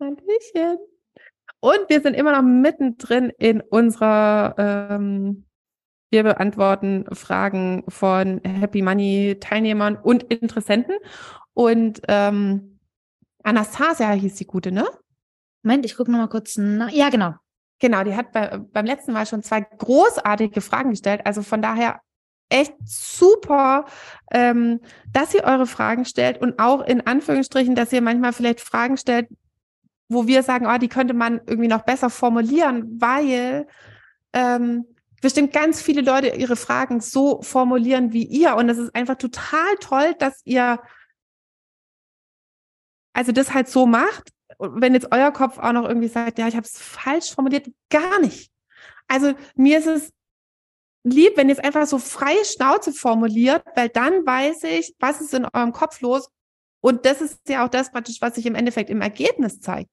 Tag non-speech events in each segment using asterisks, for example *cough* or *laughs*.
Hallöchen. Und wir sind immer noch mittendrin in unserer, ähm, wir beantworten Fragen von Happy Money Teilnehmern und Interessenten. Und ähm, Anastasia hieß die gute, ne? Moment, ich gucke nochmal kurz nach. Ja, genau. Genau, die hat bei, beim letzten Mal schon zwei großartige Fragen gestellt. Also von daher echt super, ähm, dass ihr eure Fragen stellt und auch in Anführungsstrichen, dass ihr manchmal vielleicht Fragen stellt, wo wir sagen, oh, die könnte man irgendwie noch besser formulieren, weil ähm, bestimmt ganz viele Leute ihre Fragen so formulieren wie ihr. Und es ist einfach total toll, dass ihr also das halt so macht. Und wenn jetzt euer Kopf auch noch irgendwie sagt, ja, ich habe es falsch formuliert, gar nicht. Also mir ist es lieb, wenn ihr es einfach so freie Schnauze formuliert, weil dann weiß ich, was ist in eurem Kopf los. Und das ist ja auch das praktisch, was sich im Endeffekt im Ergebnis zeigt.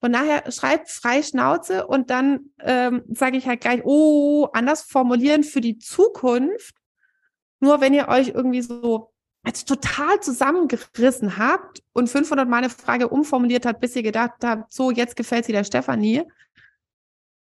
Von daher schreibt frei Schnauze und dann ähm, sage ich halt gleich, oh, anders formulieren für die Zukunft. Nur wenn ihr euch irgendwie so als total zusammengerissen habt und 500 Mal eine Frage umformuliert habt, bis ihr gedacht habt, so, jetzt gefällt sie der Stefanie,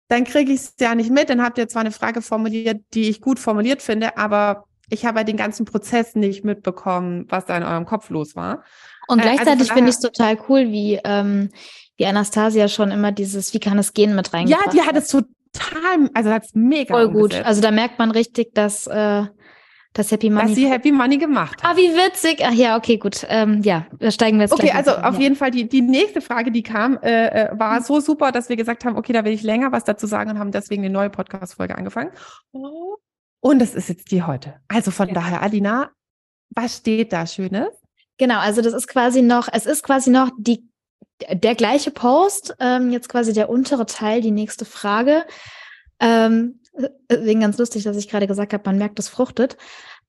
dann kriege ich es ja nicht mit. Dann habt ihr zwar eine Frage formuliert, die ich gut formuliert finde, aber ich habe den ganzen Prozess nicht mitbekommen, was da in eurem Kopf los war. Und äh, also gleichzeitig also finde ich es total cool, wie, ähm, wie Anastasia schon immer dieses, wie kann es gehen mit reingebracht Ja, die hat es total, also hat es mega Voll gut. Umgesetzt. Also da merkt man richtig, dass, äh, das Happy Money. Was sie Happy Money gemacht hat. Ah, wie witzig. Ach ja, okay, gut. Ähm, ja, da steigen wir jetzt Okay, also auf ja. jeden Fall die, die nächste Frage, die kam, äh, äh, war mhm. so super, dass wir gesagt haben, okay, da will ich länger was dazu sagen und haben deswegen eine neue Podcast-Folge angefangen. Und das ist jetzt die heute. Also von ja. daher, Alina, was steht da Schönes? Genau, also das ist quasi noch, es ist quasi noch die, der gleiche Post, ähm, jetzt quasi der untere Teil, die nächste Frage. Ähm, Deswegen ganz lustig, dass ich gerade gesagt habe, man merkt, es fruchtet.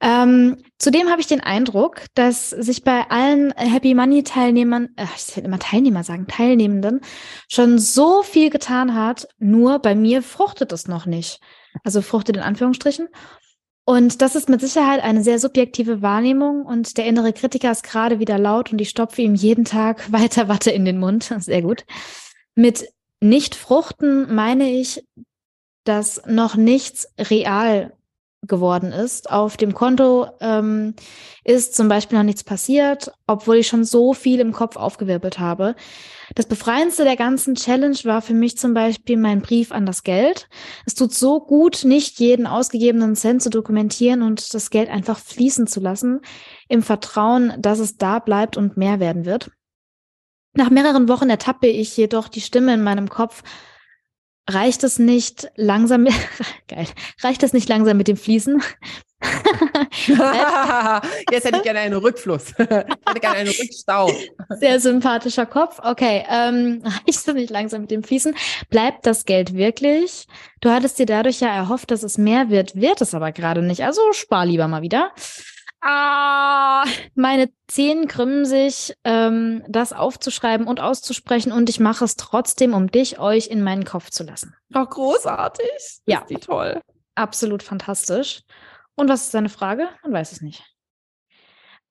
Ähm, zudem habe ich den Eindruck, dass sich bei allen Happy Money Teilnehmern, äh, ich will immer Teilnehmer sagen, Teilnehmenden, schon so viel getan hat. Nur bei mir fruchtet es noch nicht. Also fruchtet in Anführungsstrichen. Und das ist mit Sicherheit eine sehr subjektive Wahrnehmung und der innere Kritiker ist gerade wieder laut und ich stopfe ihm jeden Tag *laughs* weiter Watte in den Mund. *laughs* Sehr gut. Mit nicht fruchten meine ich, dass noch nichts real geworden ist. Auf dem Konto ähm, ist zum Beispiel noch nichts passiert, obwohl ich schon so viel im Kopf aufgewirbelt habe. Das Befreiendste der ganzen Challenge war für mich zum Beispiel mein Brief an das Geld. Es tut so gut, nicht jeden ausgegebenen Cent zu dokumentieren und das Geld einfach fließen zu lassen, im Vertrauen, dass es da bleibt und mehr werden wird. Nach mehreren Wochen ertappe ich jedoch die Stimme in meinem Kopf, reicht es nicht langsam, *laughs* geil, reicht es nicht langsam mit dem Fließen? *laughs* *laughs* Jetzt hätte ich gerne einen Rückfluss. *laughs* Ich hätte gerne einen Rückstau. Sehr sympathischer Kopf. Okay, ähm, reicht es nicht langsam mit dem Fließen? Bleibt das Geld wirklich? Du hattest dir dadurch ja erhofft, dass es mehr wird, wird es aber gerade nicht. Also spar lieber mal wieder. Ah, meine Zehen krümmen sich, ähm, das aufzuschreiben und auszusprechen und ich mache es trotzdem, um dich, euch in meinen Kopf zu lassen. Ach, großartig. Ja. Ist die toll. Absolut fantastisch. Und was ist deine Frage? Man weiß es nicht.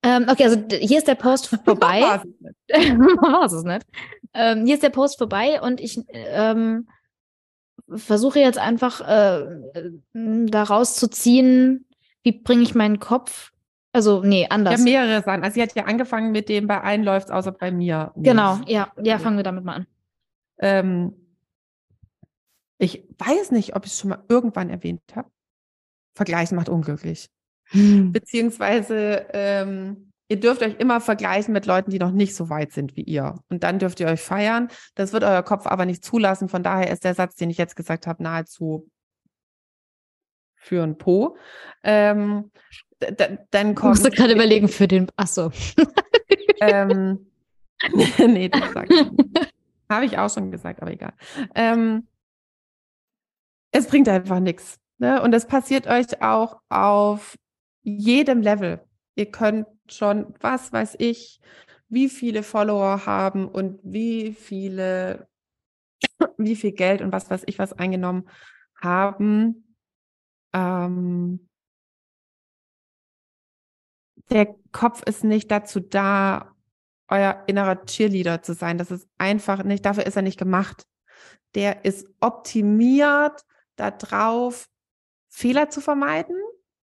Ähm, okay, also hier ist der Post *laughs* vorbei. War *laughs* es nicht. Ähm, hier ist der Post vorbei und ich ähm, versuche jetzt einfach äh, daraus zu ziehen, wie bringe ich meinen Kopf also, nee, anders. Ja, mehrere Sachen. Also, sie hat ja angefangen mit dem, bei allen läuft außer bei mir. Genau, ja, ja, fangen wir damit mal an. Ähm, ich weiß nicht, ob ich es schon mal irgendwann erwähnt habe. Vergleichen macht unglücklich. Hm. Beziehungsweise, ähm, ihr dürft euch immer vergleichen mit Leuten, die noch nicht so weit sind wie ihr. Und dann dürft ihr euch feiern. Das wird euer Kopf aber nicht zulassen. Von daher ist der Satz, den ich jetzt gesagt habe, nahezu für ein Po. Ähm, dann kommt. Ich musste gerade *laughs* überlegen für den. Ach so. ähm, *laughs* *laughs* nee, das sag ich nicht. Habe ich auch schon gesagt, aber egal. Ähm, es bringt einfach nichts. Ne? Und es passiert euch auch auf jedem Level. Ihr könnt schon, was weiß ich, wie viele Follower haben und wie viele, *coughs* wie viel Geld und was weiß ich was eingenommen haben. Ähm, der Kopf ist nicht dazu da, euer innerer Cheerleader zu sein. Das ist einfach nicht, dafür ist er nicht gemacht. Der ist optimiert darauf, Fehler zu vermeiden.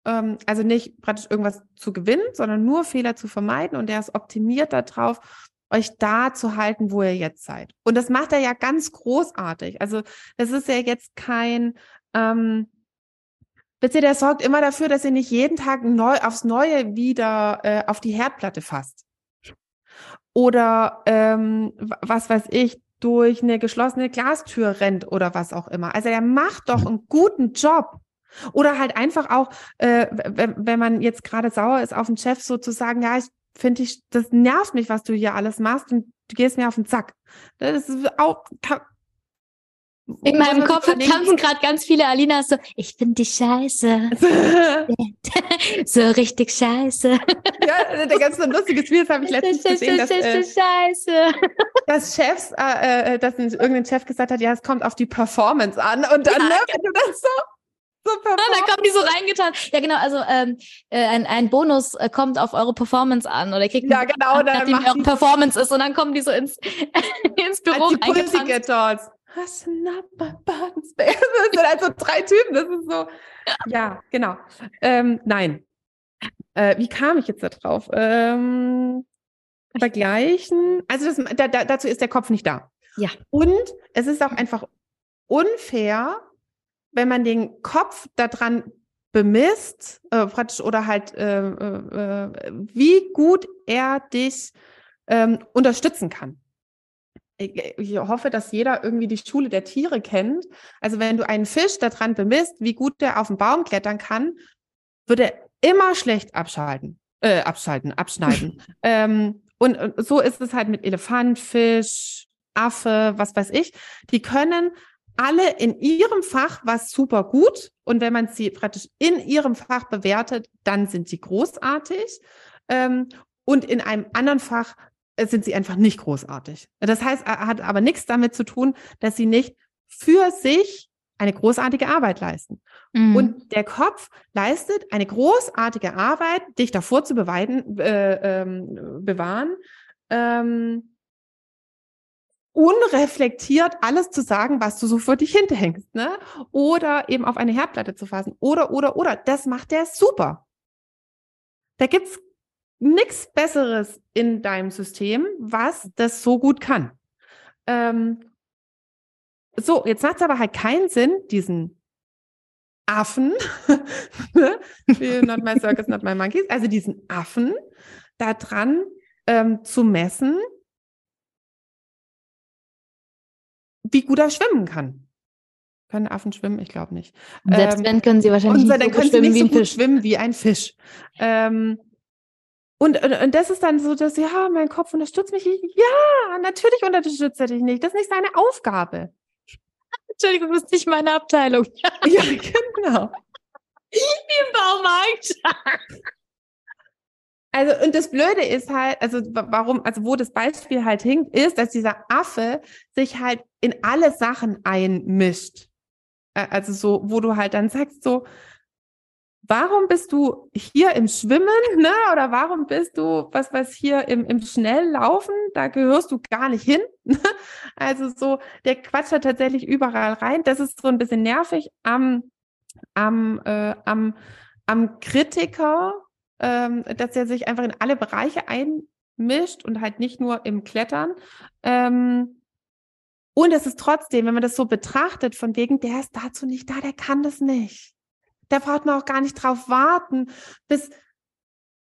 Ähm, also nicht praktisch irgendwas zu gewinnen, sondern nur Fehler zu vermeiden. Und der ist optimiert darauf, euch da zu halten, wo ihr jetzt seid. Und das macht er ja ganz großartig. Also das ist ja jetzt kein, ähm, ihr, der sorgt immer dafür, dass ihr nicht jeden Tag neu aufs Neue wieder äh, auf die Herdplatte fasst. Oder ähm, was weiß ich, durch eine geschlossene Glastür rennt oder was auch immer. Also er macht doch einen guten Job. Oder halt einfach auch, äh, wenn, wenn man jetzt gerade sauer ist auf den Chef, sozusagen, ja, ich finde ich, das nervt mich, was du hier alles machst und du gehst mir auf den Zack. Das ist auch, kann, in meinem Kopf tanzen gerade ganz viele Alinas so, ich finde dich scheiße. *laughs* so richtig scheiße. ja, der ganz so lustiges Video, das habe ich letztens gesehen, dass, äh, scheiße. dass Chefs, äh, äh, dass irgendein Chef gesagt hat, ja, es kommt auf die Performance an und dann, ja, ne, wenn du das so so ah, da kommen die so reingetan. Ja, genau, also ähm, äh, ein, ein Bonus äh, kommt auf eure Performance an oder kriegt ja, genau, nachdem eure Performance ist und dann kommen die so ins, *laughs* ins Büro reingetanzt. Hast du not my buttons, Das sind halt so drei Typen. Das ist so. Ja, genau. Ähm, nein. Äh, wie kam ich jetzt da drauf? Ähm, vergleichen. Also das, da, da, dazu ist der Kopf nicht da. Ja. Und es ist auch einfach unfair, wenn man den Kopf daran bemisst, äh, praktisch oder halt, äh, äh, äh wie gut er dich ähm, unterstützen kann ich hoffe, dass jeder irgendwie die Schule der Tiere kennt. Also wenn du einen Fisch daran bemisst, wie gut der auf den Baum klettern kann, wird er immer schlecht abschalten, äh, abschalten, abschneiden. *laughs* ähm, und, und so ist es halt mit Elefant, Fisch, Affe, was weiß ich. Die können alle in ihrem Fach was super gut. Und wenn man sie praktisch in ihrem Fach bewertet, dann sind sie großartig. Ähm, und in einem anderen Fach sind sie einfach nicht großartig. Das heißt, hat aber nichts damit zu tun, dass sie nicht für sich eine großartige Arbeit leisten. Mhm. Und der Kopf leistet eine großartige Arbeit, dich davor zu beweiden, äh, ähm, bewahren, ähm, unreflektiert alles zu sagen, was du so für dich hinterhängst, ne? Oder eben auf eine Herdplatte zu fassen. Oder, oder, oder. Das macht der super. Da gibt's nichts Besseres in deinem System, was das so gut kann. Ähm, so, jetzt macht es aber halt keinen Sinn, diesen Affen, *laughs* ne? not my circus, not my monkeys, also diesen Affen da dran ähm, zu messen, wie gut er schwimmen kann. Können Affen schwimmen? Ich glaube nicht. Selbst ähm, wenn können sie wahrscheinlich nicht so können sie nicht so gut schwimmen wie ein Fisch. Ähm, und, und, und das ist dann so, dass, ja, mein Kopf unterstützt mich. Ja, natürlich unterstützt er dich nicht. Das ist nicht seine Aufgabe. *laughs* Entschuldigung, das ist nicht meine Abteilung. ja, *laughs* genau. *laughs* Wie im Baumarkt. Also, und das Blöde ist halt, also warum, also wo das Beispiel halt hinkt, ist, dass dieser Affe sich halt in alle Sachen einmischt. Also so, wo du halt dann sagst, so, warum bist du hier im Schwimmen, *laughs* ne? Oder warum bist du, was was hier im, im Schnelllaufen? Da gehörst du gar nicht hin. *laughs* also so, der quatscht da tatsächlich überall rein. Das ist so ein bisschen nervig am, am, äh, am, am Kritiker, ähm, dass er sich einfach in alle Bereiche einmischt und halt nicht nur im Klettern. Ähm, und es ist trotzdem, wenn man das so betrachtet, von wegen, der ist dazu nicht da, der kann das nicht. Da braucht man auch gar nicht drauf warten, bis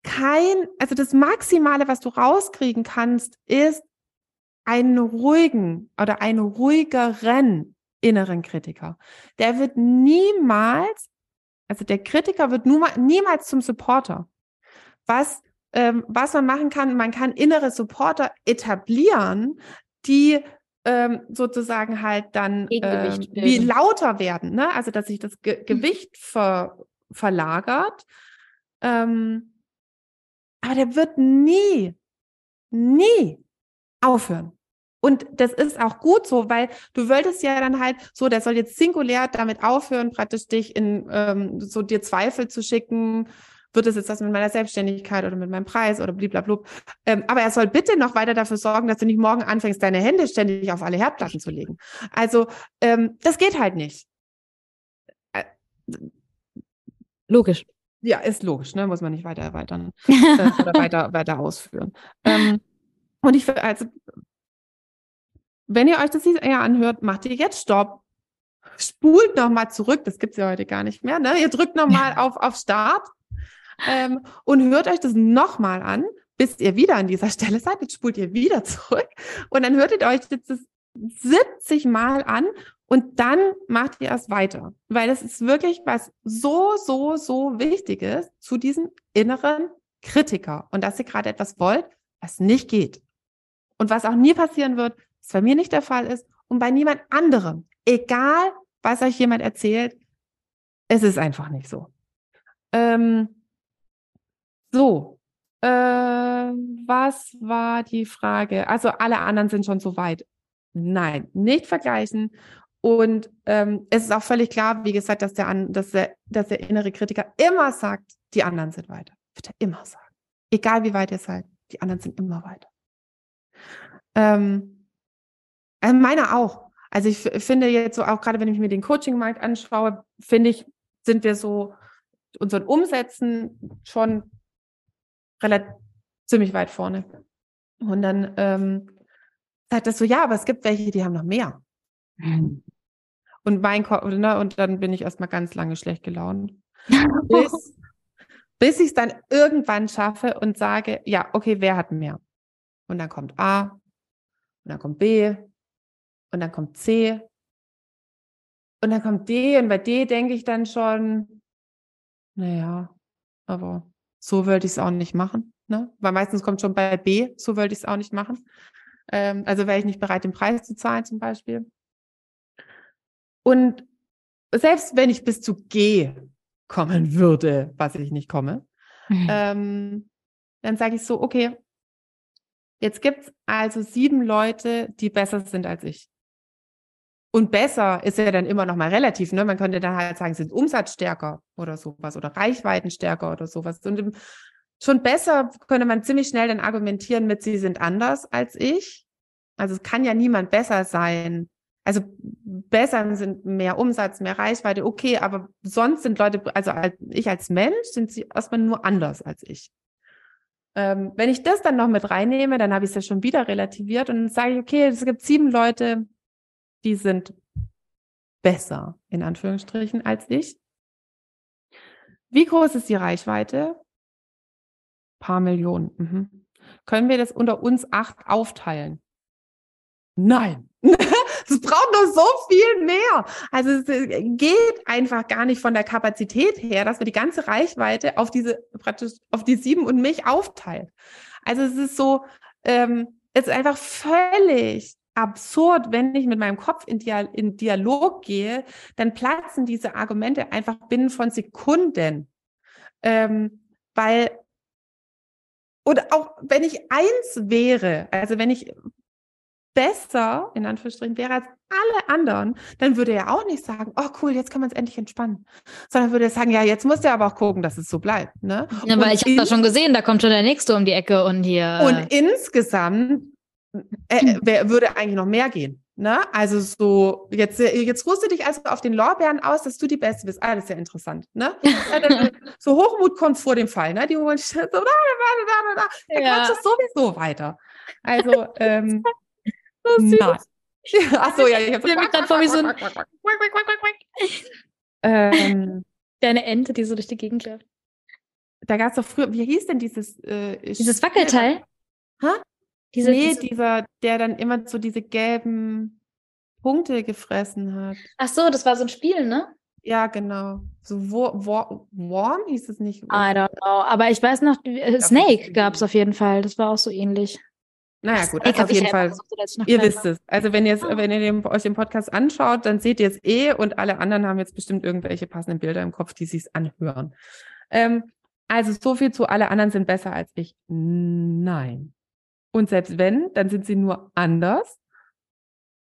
kein, also das Maximale, was du rauskriegen kannst, ist einen ruhigen oder einen ruhigeren inneren Kritiker. Der wird niemals, also der Kritiker wird nur, niemals zum Supporter. Was, ähm, was man machen kann, man kann innere Supporter etablieren, die ähm, sozusagen halt dann ähm, wie lauter werden, ne? Also dass sich das Ge Gewicht ver verlagert. Ähm, aber der wird nie, nie aufhören. Und das ist auch gut so, weil du wolltest ja dann halt so, der soll jetzt singulär damit aufhören, praktisch dich in ähm, so dir Zweifel zu schicken, wird es jetzt was mit meiner Selbstständigkeit oder mit meinem Preis oder blablabla. Ähm, aber er soll bitte noch weiter dafür sorgen, dass du nicht morgen anfängst, deine Hände ständig auf alle Herdplatten zu legen. Also ähm, das geht halt nicht. Äh, Logisch. ja, ist logisch, ne? Muss man nicht weiter erweitern *laughs* äh, oder weiter, weiter ausführen. Ähm, und ich, also, wenn ihr euch das eher anhört, macht ihr jetzt Stopp. Spult nochmal zurück, das gibt's ja heute gar nicht mehr, ne? Ihr drückt nochmal auf, auf Start ähm, und hört euch das nochmal an, bis ihr wieder an dieser *laughs* Stelle seid. Jetzt spult ihr wieder zurück und dann hört ihr euch jetzt das 70 Mal an und dann macht ihr erst weiter. Weil das ist wirklich was so, so, so Wichtiges zu diesem inneren Kritiker. Und dass ihr gerade etwas wollt, was nicht geht. Und was auch nie passieren wird, was bei mir nicht der Fall ist und bei niemand anderem. Egal, was euch jemand erzählt, es ist einfach nicht so. Ähm, so, äh, was war die Frage? Also alle anderen sind schon so weit. Nein, nicht vergleichen. Und ähm, es ist auch völlig klar, wie gesagt, dass der, dass, der, dass der innere Kritiker immer sagt, die anderen sind weiter. Wird er immer sagen. Egal wie weit ihr seid, die anderen sind immer weiter. Ähm, äh, meiner auch. Also ich finde jetzt so, auch gerade wenn ich mir den Coaching-Markt anschaue, finde ich, sind wir so unseren Umsätzen schon relativ ziemlich weit vorne. Und dann ähm, sagt das so, ja, aber es gibt welche, die haben noch mehr. Und mein Ko ne, und dann bin ich erstmal ganz lange schlecht gelaunt. Bis, *laughs* bis ich es dann irgendwann schaffe und sage, ja, okay, wer hat mehr? Und dann kommt A, und dann kommt B, und dann kommt C, und dann kommt D, und bei D denke ich dann schon, naja, aber so wollte ich es auch nicht machen. Ne? Weil meistens kommt schon bei B, so wollte ich es auch nicht machen. Ähm, also wäre ich nicht bereit, den Preis zu zahlen zum Beispiel. Und selbst wenn ich bis zu G kommen würde, was ich nicht komme, ähm, dann sage ich so, okay, jetzt gibt's also sieben Leute, die besser sind als ich. Und besser ist ja dann immer noch mal relativ, ne? Man könnte dann halt sagen, sind umsatzstärker oder sowas oder Reichweitenstärker oder sowas. Und schon besser könnte man ziemlich schnell dann argumentieren mit, sie sind anders als ich. Also es kann ja niemand besser sein. Also besser sind mehr Umsatz, mehr Reichweite, okay, aber sonst sind Leute, also als, ich als Mensch, sind sie erstmal nur anders als ich. Ähm, wenn ich das dann noch mit reinnehme, dann habe ich es ja schon wieder relativiert und dann sage ich, okay, es gibt sieben Leute, die sind besser, in Anführungsstrichen, als ich. Wie groß ist die Reichweite? Paar Millionen. Mhm. Können wir das unter uns acht aufteilen? Nein. *laughs* Es braucht noch so viel mehr. Also es äh, geht einfach gar nicht von der Kapazität her, dass wir die ganze Reichweite auf diese praktisch auf die sieben und mich aufteilen. Also es ist so, ähm, es ist einfach völlig absurd, wenn ich mit meinem Kopf in, Dia in Dialog gehe, dann platzen diese Argumente einfach binnen von Sekunden. Ähm, weil, oder auch wenn ich eins wäre, also wenn ich besser, in Anführungsstrichen, wäre als alle anderen, dann würde er auch nicht sagen, oh cool, jetzt kann man es endlich entspannen. Sondern würde er sagen, ja, jetzt muss er aber auch gucken, dass es so bleibt. Ne? Ja, weil ich habe das schon gesehen, da kommt schon der nächste um die Ecke und hier. Und insgesamt äh, wer, würde eigentlich noch mehr gehen. Ne? Also so, jetzt, jetzt ruhst du dich also auf den Lorbeeren aus, dass du die Beste bist. Ah, das ist ja interessant. Ne? *laughs* Dann, so Hochmut kommt vor dem Fall. Ne? Die holen sich so, da, da, da, da, da. Ja. quatscht es sowieso weiter. Also, ähm, *laughs* So nein. Ach so, ja, ich habe mich grad vor wie so ein- ähm, Deine Ente, die so durch die Gegend läuft. da gab es doch früher, wie hieß denn dieses äh, Dieses Wackelteil? Hä? Diese, nee, diese, dieser, der dann immer so diese gelben Punkte gefressen hat. ach so, das war so ein Spiel, ne? Ja, genau. So Wo Wo Worm hieß es nicht. I don't know. Aber ich weiß noch, äh, Snake gab es auf jeden Fall. Das war auch so ähnlich. Naja, gut, also auf jeden Fall. Ihr wisst es. Also wenn, ihr, wenn ihr den, euch den Podcast anschaut, dann seht ihr es eh und alle anderen haben jetzt bestimmt irgendwelche passenden Bilder im Kopf, die sich anhören. Ähm, also so viel zu alle anderen sind besser als ich. Nein. Und selbst wenn, dann sind sie nur anders.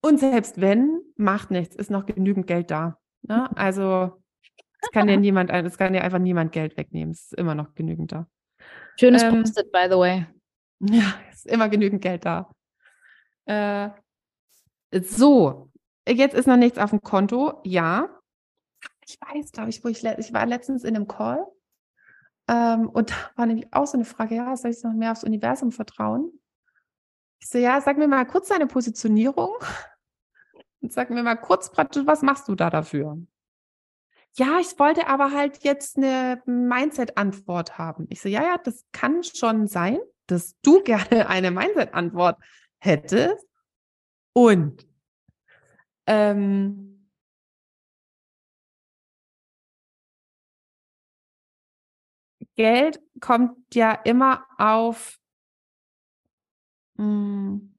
Und selbst wenn, macht nichts, ist noch genügend Geld da. Ne? *laughs* Also es kann dir *laughs* niemand, es kann dir einfach niemand Geld wegnehmen. Es ist immer noch genügend da. Schönes ähm, Post-it, by the way. *laughs* Ja, ist immer genügend Geld da. Äh, so, jetzt ist noch nichts auf dem Konto. Ja. Ich weiß, glaube ich, wo ich, ich war letztens in einem Call. Ähm, und da war nämlich auch so eine Frage, ja, soll ich noch mehr aufs Universum vertrauen? Ich so, ja, sag mir mal kurz deine Positionierung und sag mir mal kurz praktisch, was machst du da dafür? Ja, ich wollte aber halt jetzt eine Mindset-Antwort haben. Ich so, ja, ja, das kann schon sein dass du *laughs* gerne eine Mindset-Antwort hättest. Und ähm, Geld kommt ja immer auf. Mh, hm,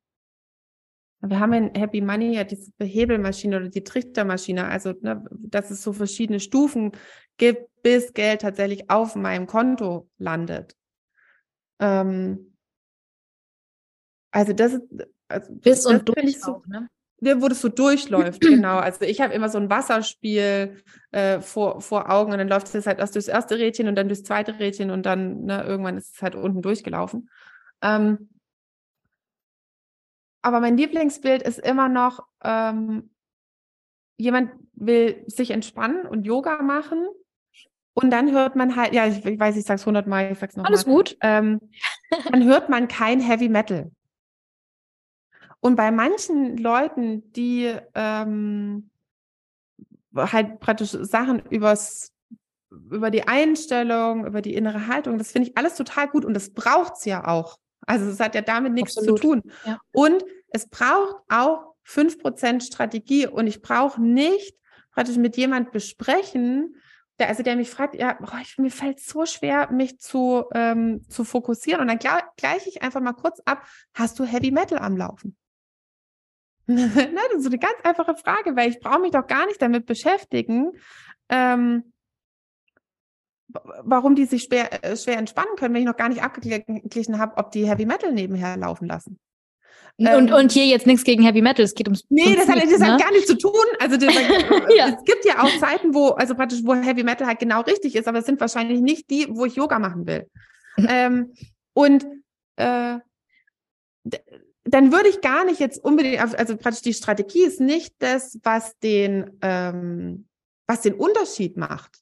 wir haben in Happy Money ja diese Hebelmaschine oder die Trichtermaschine, also ne, dass es so verschiedene Stufen gibt, bis Geld tatsächlich auf meinem Konto landet. Ähm, also das ist also bis und durch so, ne? wo das so durchläuft, genau. Also ich habe immer so ein Wasserspiel äh, vor, vor Augen und dann läuft es halt erst durchs erste Rädchen und dann durchs zweite Rädchen und dann ne, irgendwann ist es halt unten durchgelaufen. Ähm, aber mein Lieblingsbild ist immer noch, ähm, jemand will sich entspannen und Yoga machen und dann hört man halt, ja, ich, ich weiß, ich sag's hundertmal, ich sag's nochmal. Alles gut. Ähm, dann hört man kein Heavy Metal. Und bei manchen Leuten, die ähm, halt praktisch Sachen übers, über die Einstellung, über die innere Haltung, das finde ich alles total gut und das braucht's ja auch. Also es hat ja damit nichts Absolut. zu tun. Ja. Und es braucht auch 5% Strategie und ich brauche nicht praktisch mit jemand besprechen, der, also der mich fragt, ja, boah, ich, mir fällt so schwer, mich zu, ähm, zu fokussieren. Und dann gleiche ich einfach mal kurz ab, hast du Heavy Metal am Laufen? *laughs* ne, das ist so eine ganz einfache Frage, weil ich brauche mich doch gar nicht damit beschäftigen, ähm, warum die sich schwer, äh, schwer entspannen können, wenn ich noch gar nicht abgeglichen habe, ob die Heavy Metal nebenher laufen lassen. Und, ähm, und hier jetzt nichts gegen Heavy Metal, es geht ums. Nee, das, hat, das ne? hat gar nichts zu tun. Also das, *laughs* ja. es gibt ja auch Zeiten, wo, also praktisch, wo Heavy Metal halt genau richtig ist, aber es sind wahrscheinlich nicht die, wo ich Yoga machen will. *laughs* ähm, und äh, dann würde ich gar nicht jetzt unbedingt, also praktisch die Strategie ist nicht das, was den, ähm, was den Unterschied macht.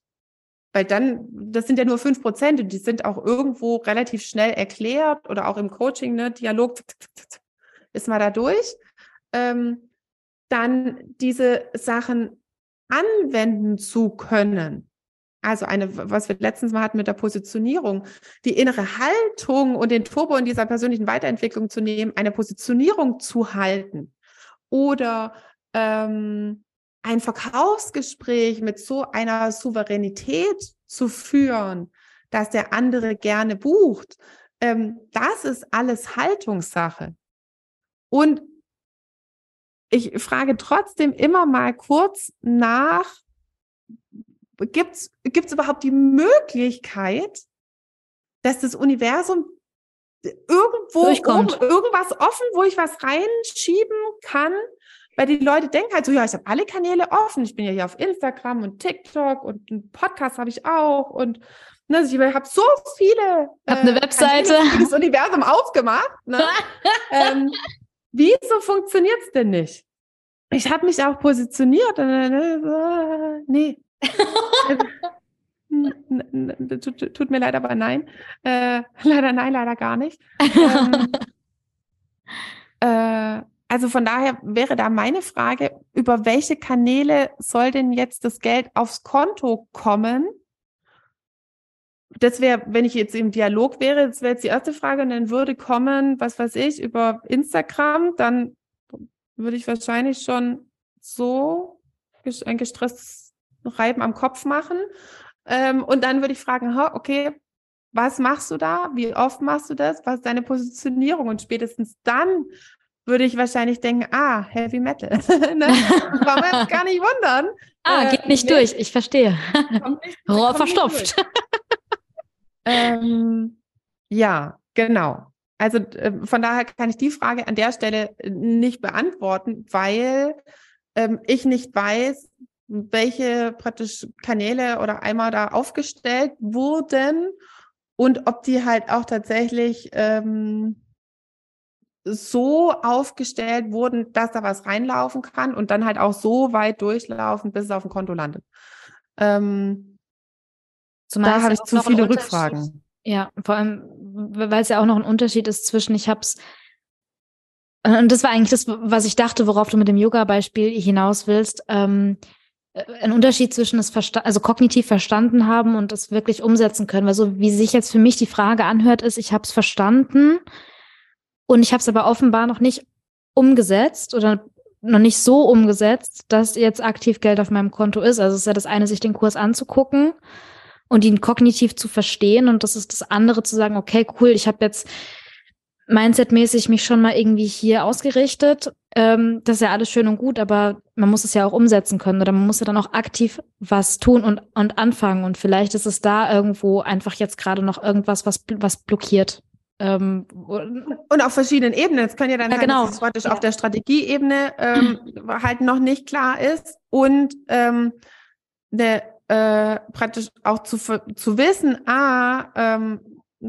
Weil dann, das sind ja nur fünf Prozent und die sind auch irgendwo relativ schnell erklärt oder auch im Coaching, ne, Dialog, ist mal da durch, ähm, dann diese Sachen anwenden zu können. Also eine, was wir letztens mal hatten mit der Positionierung, die innere Haltung und den Turbo in dieser persönlichen Weiterentwicklung zu nehmen, eine Positionierung zu halten oder ähm, ein Verkaufsgespräch mit so einer Souveränität zu führen, dass der andere gerne bucht, ähm, das ist alles Haltungssache. Und ich frage trotzdem immer mal kurz nach, gibt es überhaupt die Möglichkeit, dass das Universum irgendwo oben, irgendwas offen, wo ich was reinschieben kann, weil die Leute denken halt so, ja, ich habe alle Kanäle offen. Ich bin ja hier auf Instagram und TikTok und einen Podcast habe ich auch und ne, ich habe so viele. Ich habe eine äh, Webseite. Das Universum aufgemacht. Ne? *laughs* ähm, Wieso funktioniert es denn nicht? Ich habe mich auch positioniert. Äh, *laughs* nee. tut, *laughs* tut, mir leid, aber nein. Äh, leider nein, leider gar nicht. ähm, äh, also von daher wäre da meine Frage, über welche Kanäle soll denn jetzt das Geld aufs Konto kommen, das wäre, wenn ich jetzt im Dialog wäre, das wäre jetzt die erste Frage und dann würde kommen, was weiß ich, über Instagram, dann würde ich wahrscheinlich schon so ein gestresstes Reiben am Kopf machen. Ähm, und dann würde ich fragen, okay, was machst du da? Wie oft machst du das? Was ist deine Positionierung? Und spätestens dann würde ich wahrscheinlich denken, ah, Heavy Metal. *laughs* ne? Brauchen wir jetzt gar nicht wundern. Ah, äh, geht nicht durch, ich verstehe. *laughs* Rohr verstopft. ähm, ja, genau. Also äh, von daher kann ich die Frage an der Stelle nicht beantworten, weil ähm, ich nicht weiß, welche praktisch Kanäle oder Eimer da aufgestellt wurden und ob die halt auch tatsächlich ähm, so aufgestellt wurden, dass da was reinlaufen kann und dann halt auch so weit durchlaufen, bis es auf dem Konto landet. Ähm, Zumal da habe ich zu viele Rückfragen. Ja, vor allem, weil es ja auch noch ein Unterschied ist zwischen, ich habe es und das war eigentlich das, was ich dachte, worauf du mit dem Yoga-Beispiel hinaus willst. Ähm, ein Unterschied zwischen das Versta also kognitiv verstanden haben und das wirklich umsetzen können. Weil so wie sich jetzt für mich die Frage anhört, ist, ich habe es verstanden und ich habe es aber offenbar noch nicht umgesetzt oder noch nicht so umgesetzt, dass jetzt aktiv Geld auf meinem Konto ist. Also es ist ja das eine, sich den Kurs anzugucken und ihn kognitiv zu verstehen und das ist das andere zu sagen, okay, cool, ich habe jetzt Mindset-mäßig mich schon mal irgendwie hier ausgerichtet. Ähm, das ist ja alles schön und gut, aber man muss es ja auch umsetzen können oder man muss ja dann auch aktiv was tun und, und anfangen. Und vielleicht ist es da irgendwo einfach jetzt gerade noch irgendwas, was, was blockiert. Ähm, und auf verschiedenen Ebenen. Es kann ja dann ja, sein, genau. dass praktisch ja. auf der Strategieebene ähm, halt noch nicht klar ist und ähm, eine, äh, praktisch auch zu, zu wissen, ah, ähm,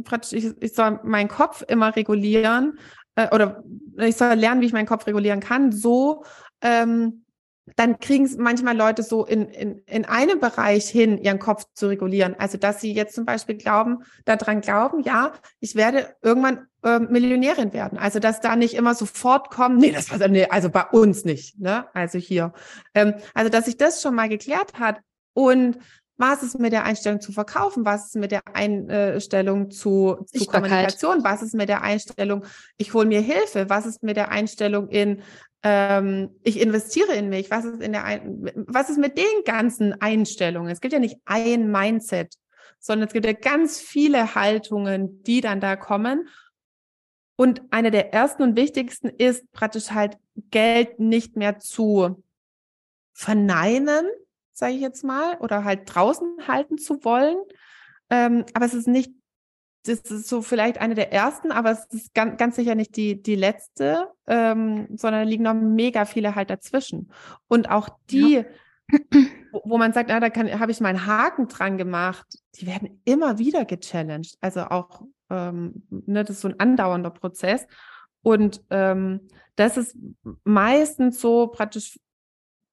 praktisch, ich, ich soll meinen Kopf immer regulieren äh, oder ich soll lernen, wie ich meinen Kopf regulieren kann, so ähm, dann kriegen es manchmal Leute so in, in, in einem Bereich hin, ihren Kopf zu regulieren. Also, dass sie jetzt zum Beispiel glauben, daran glauben, ja, ich werde irgendwann äh, Millionärin werden. Also, dass da nicht immer sofort kommen, nee, das war, nee, also bei uns nicht, ne? Also hier. Ähm, also, dass sich das schon mal geklärt hat und was ist mit der Einstellung zu verkaufen? Was ist mit der Einstellung zu, zu Kommunikation? Was ist mit der Einstellung, ich hole mir Hilfe? Was ist mit der Einstellung in, ähm, ich investiere in mich? Was ist in der ein was ist mit den ganzen Einstellungen? Es gibt ja nicht ein Mindset, sondern es gibt ja ganz viele Haltungen, die dann da kommen. Und eine der ersten und wichtigsten ist praktisch halt Geld nicht mehr zu verneinen, sage ich jetzt mal, oder halt draußen halten zu wollen. Ähm, aber es ist nicht, das ist so vielleicht eine der ersten, aber es ist ganz, ganz sicher nicht die, die letzte, ähm, sondern da liegen noch mega viele halt dazwischen. Und auch die, ja. *clears throat* wo, wo, man sagt, na, da habe ich meinen Haken dran gemacht, die werden immer wieder gechallenged. Also auch, ähm, ne, das ist so ein andauernder Prozess. Und ähm, das ist meistens so praktisch,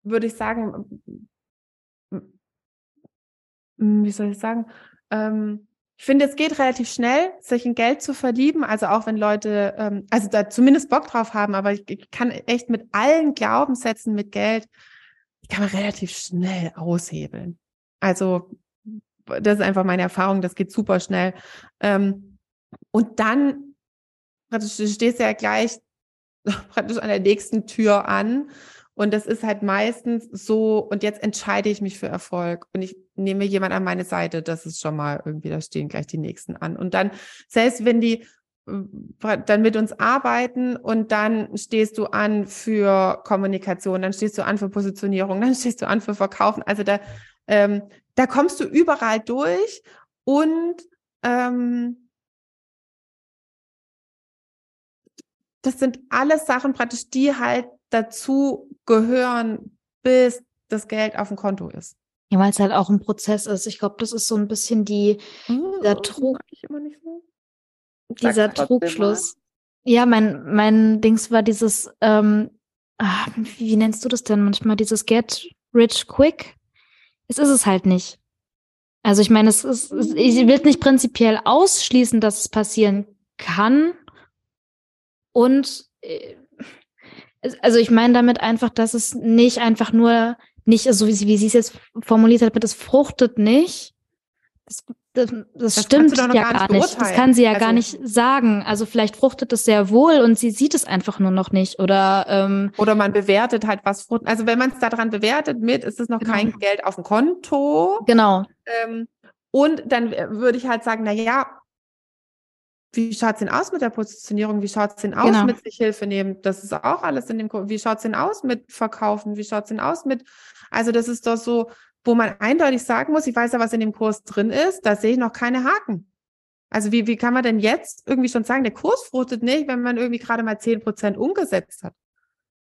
würde ich sagen, wie soll ich sagen, ähm, ich finde, es geht relativ schnell, sich in Geld zu verlieben. Also auch wenn Leute, ähm, also da zumindest Bock drauf haben, aber ich, ich kann echt mit allen Glaubenssätzen mit Geld, ich kann man relativ schnell aushebeln. Also das ist einfach meine Erfahrung, das geht super schnell. Ähm, und dann praktisch, du stehst ja gleich *laughs* praktisch an der nächsten Tür an und das ist halt meistens so, und jetzt entscheide ich mich für Erfolg und ich nehme jemand an meine Seite, das ist schon mal irgendwie, da stehen gleich die nächsten an. Und dann, selbst wenn die äh, dann mit uns arbeiten und dann stehst du an für Kommunikation, dann stehst du an für Positionierung, *laughs* dann stehst du an für Verkaufen. Also da, ähm, da kommst du überall durch und ähm, das sind alles Sachen praktisch, die halt dazu gehören, bis das Geld auf dem Konto ist. Ja, weil es halt auch ein Prozess ist. Ich glaube, das ist so ein bisschen die, oh, dieser Trug. So. Dieser Trugschluss. Ja, mein, mein Dings war dieses, ähm, ach, wie, wie nennst du das denn manchmal? Dieses Get Rich Quick? Es ist es halt nicht. Also ich meine, es ist, es, ich will nicht prinzipiell ausschließen, dass es passieren kann. Und äh, also ich meine damit einfach, dass es nicht einfach nur nicht, so wie sie, wie sie es jetzt formuliert hat, es fruchtet nicht. Das, das, das, das stimmt ja gar nicht. nicht. Das kann sie ja also, gar nicht sagen. Also vielleicht fruchtet es sehr wohl und sie sieht es einfach nur noch nicht. Oder ähm, oder man bewertet halt was fruchtet. Also wenn man es daran bewertet mit, ist es noch genau. kein Geld auf dem Konto. Genau. Ähm, und dann würde ich halt sagen, na ja, wie schaut es denn aus mit der Positionierung? Wie schaut es denn aus genau. mit sich Hilfe nehmen? Das ist auch alles in dem Kurs. Wie schaut es denn aus mit Verkaufen? Wie schaut es denn aus mit, also das ist doch so, wo man eindeutig sagen muss, ich weiß ja, was in dem Kurs drin ist, da sehe ich noch keine Haken. Also wie, wie kann man denn jetzt irgendwie schon sagen, der Kurs fruchtet nicht, wenn man irgendwie gerade mal zehn Prozent umgesetzt hat?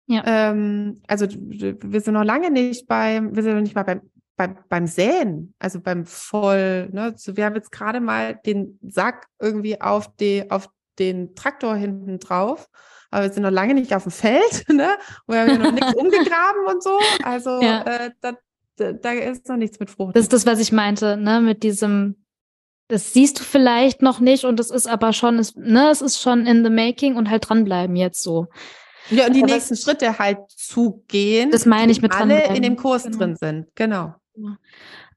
Ja. Ähm, also wir sind noch lange nicht beim, wir sind noch nicht mal beim beim, beim Säen, also beim Voll, ne, so, wir haben jetzt gerade mal den Sack irgendwie auf die, auf den Traktor hinten drauf, aber wir sind noch lange nicht auf dem Feld, *laughs* ne? Und wir haben ja noch nichts *laughs* umgegraben und so. Also ja. äh, da, da, ist noch nichts mit Frucht. Das ist das, was ich meinte, ne, mit diesem, das siehst du vielleicht noch nicht und das ist aber schon, ist, ne, es ist schon in the making und halt dranbleiben jetzt so. Ja, und die aber nächsten Schritte halt zu gehen. Das meine ich mit alle in dem Kurs genau. drin sind. Genau.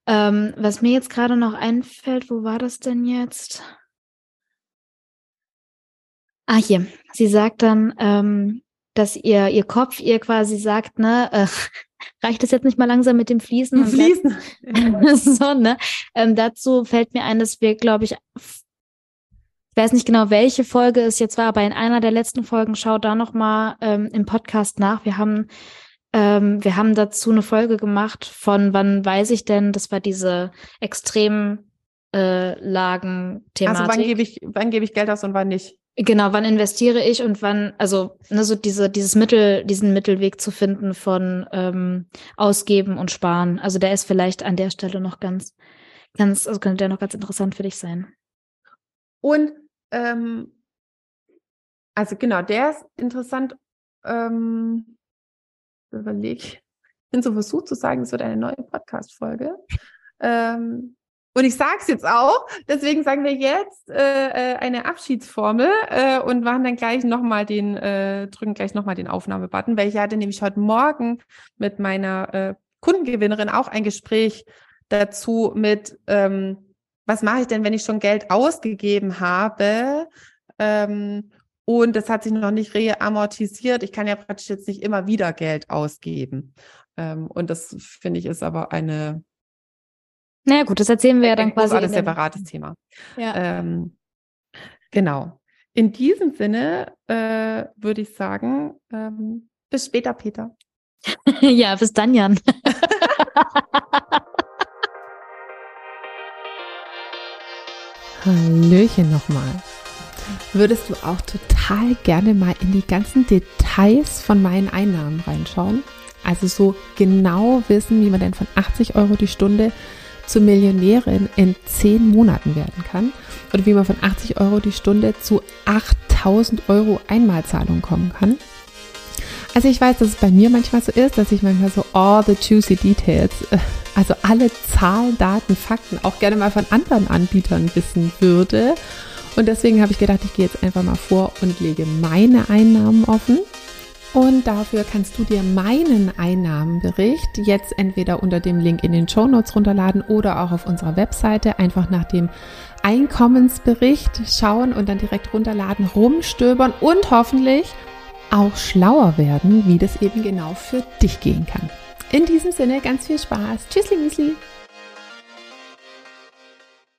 Ähm, was mir jetzt gerade noch einfällt, wo war das denn jetzt? Ah, hier. Sie sagt dann, ähm, dass ihr, ihr Kopf ihr quasi sagt, ne, äh, *laughs* reicht es jetzt nicht mal langsam mit dem Fließen? Fließen. *laughs* so, ne? Ähm, dazu fällt mir ein, dass wir, glaube ich, ich weiß nicht genau, welche Folge es jetzt war, aber in einer der letzten Folgen, schaut da nochmal ähm, im Podcast nach. Wir haben ähm, wir haben dazu eine Folge gemacht von wann weiß ich denn, das war diese extremen äh, Lagen-Thematik. Also wann gebe ich, wann gebe ich Geld aus und wann nicht? Genau, wann investiere ich und wann, also ne, so diese, dieses Mittel, diesen Mittelweg zu finden von ähm, Ausgeben und Sparen. Also der ist vielleicht an der Stelle noch ganz, ganz, also könnte der noch ganz interessant für dich sein. Und ähm, also genau, der ist interessant. Ähm, überlege, ich bin so versucht zu sagen, es wird eine neue Podcast-Folge. Ähm, und ich sage es jetzt auch, deswegen sagen wir jetzt äh, äh, eine Abschiedsformel äh, und machen dann gleich nochmal den, äh, drücken gleich nochmal den Aufnahmebutton, weil ich hatte nämlich heute Morgen mit meiner äh, Kundengewinnerin auch ein Gespräch dazu mit, ähm, was mache ich denn, wenn ich schon Geld ausgegeben habe? Ähm, und das hat sich noch nicht reamortisiert. Ich kann ja praktisch jetzt nicht immer wieder Geld ausgeben. Ähm, und das finde ich ist aber eine. Naja, gut, das erzählen wir ja dann quasi. Ein separates Thema. Ja. Ähm, genau. In diesem Sinne äh, würde ich sagen, ähm, bis später, Peter. *laughs* ja, bis dann, Jan. *laughs* Hallöchen nochmal würdest du auch total gerne mal in die ganzen Details von meinen Einnahmen reinschauen. Also so genau wissen, wie man denn von 80 Euro die Stunde zur Millionärin in 10 Monaten werden kann. Oder wie man von 80 Euro die Stunde zu 8000 Euro Einmalzahlung kommen kann. Also ich weiß, dass es bei mir manchmal so ist, dass ich manchmal so all the juicy details, äh, also alle Zahlen, Daten, Fakten auch gerne mal von anderen Anbietern wissen würde und deswegen habe ich gedacht, ich gehe jetzt einfach mal vor und lege meine Einnahmen offen. Und dafür kannst du dir meinen Einnahmenbericht jetzt entweder unter dem Link in den Show Notes runterladen oder auch auf unserer Webseite einfach nach dem Einkommensbericht schauen und dann direkt runterladen, rumstöbern und hoffentlich auch schlauer werden, wie das eben genau für dich gehen kann. In diesem Sinne ganz viel Spaß. Tschüssli, Müsli.